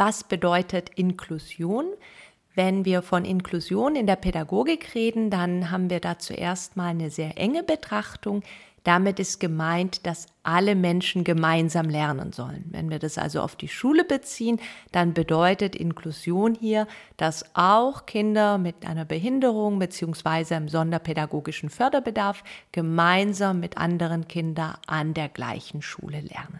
Was bedeutet Inklusion? Wenn wir von Inklusion in der Pädagogik reden, dann haben wir da zuerst mal eine sehr enge Betrachtung. Damit ist gemeint, dass alle Menschen gemeinsam lernen sollen. Wenn wir das also auf die Schule beziehen, dann bedeutet Inklusion hier, dass auch Kinder mit einer Behinderung bzw. einem sonderpädagogischen Förderbedarf gemeinsam mit anderen Kindern an der gleichen Schule lernen.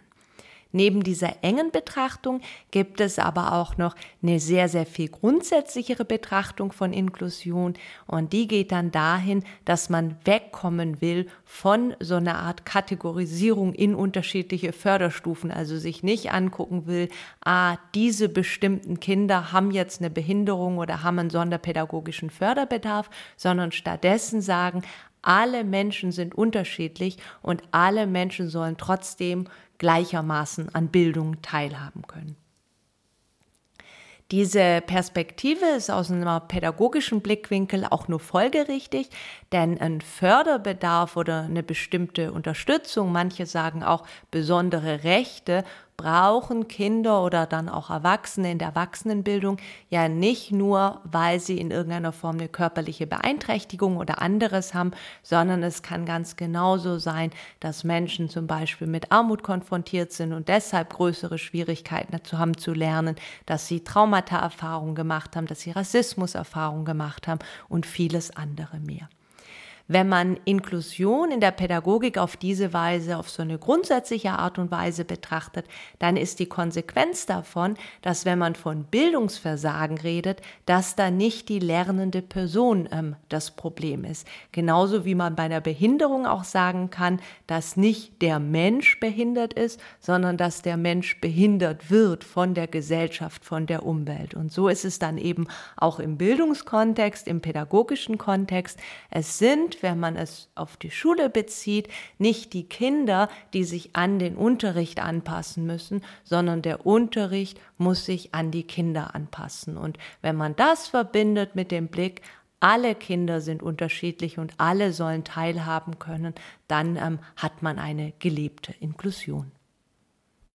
Neben dieser engen Betrachtung gibt es aber auch noch eine sehr, sehr viel grundsätzlichere Betrachtung von Inklusion. Und die geht dann dahin, dass man wegkommen will von so einer Art Kategorisierung in unterschiedliche Förderstufen, also sich nicht angucken will, ah, diese bestimmten Kinder haben jetzt eine Behinderung oder haben einen sonderpädagogischen Förderbedarf, sondern stattdessen sagen, alle Menschen sind unterschiedlich und alle Menschen sollen trotzdem gleichermaßen an Bildung teilhaben können. Diese Perspektive ist aus einem pädagogischen Blickwinkel auch nur folgerichtig, denn ein Förderbedarf oder eine bestimmte Unterstützung, manche sagen auch besondere Rechte, brauchen Kinder oder dann auch Erwachsene in der Erwachsenenbildung ja nicht nur, weil sie in irgendeiner Form eine körperliche Beeinträchtigung oder anderes haben, sondern es kann ganz genauso sein, dass Menschen zum Beispiel mit Armut konfrontiert sind und deshalb größere Schwierigkeiten dazu haben zu lernen, dass sie Traumata-Erfahrungen gemacht haben, dass sie Rassismus-Erfahrungen gemacht haben und vieles andere mehr. Wenn man Inklusion in der Pädagogik auf diese Weise, auf so eine grundsätzliche Art und Weise betrachtet, dann ist die Konsequenz davon, dass wenn man von Bildungsversagen redet, dass da nicht die lernende Person ähm, das Problem ist. Genauso wie man bei einer Behinderung auch sagen kann, dass nicht der Mensch behindert ist, sondern dass der Mensch behindert wird von der Gesellschaft, von der Umwelt. Und so ist es dann eben auch im Bildungskontext, im pädagogischen Kontext. Es sind wenn man es auf die Schule bezieht, nicht die Kinder, die sich an den Unterricht anpassen müssen, sondern der Unterricht muss sich an die Kinder anpassen. Und wenn man das verbindet mit dem Blick, alle Kinder sind unterschiedlich und alle sollen teilhaben können, dann ähm, hat man eine gelebte Inklusion.